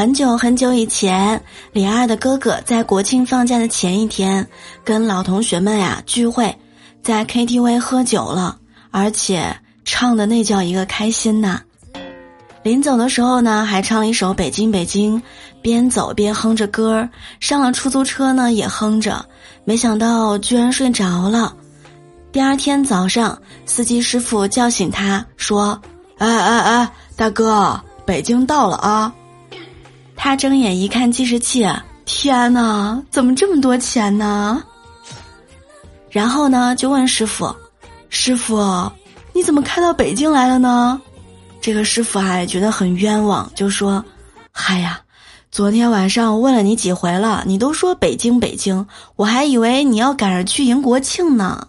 很久很久以前，李二的哥哥在国庆放假的前一天，跟老同学们呀聚会，在 KTV 喝酒了，而且唱的那叫一个开心呐！临走的时候呢，还唱了一首《北京北京》，边走边哼着歌儿。上了出租车呢，也哼着，没想到居然睡着了。第二天早上，司机师傅叫醒他说：“哎哎哎，大哥，北京到了啊！”他睁眼一看计时器天呐怎么这么多钱呢？然后呢就问师傅师傅你怎么开到北京来了呢？这个师傅还觉得很冤枉就说嗨呀昨天晚上我问了你几回了你都说北京北京我还以为你要赶着去迎国庆呢。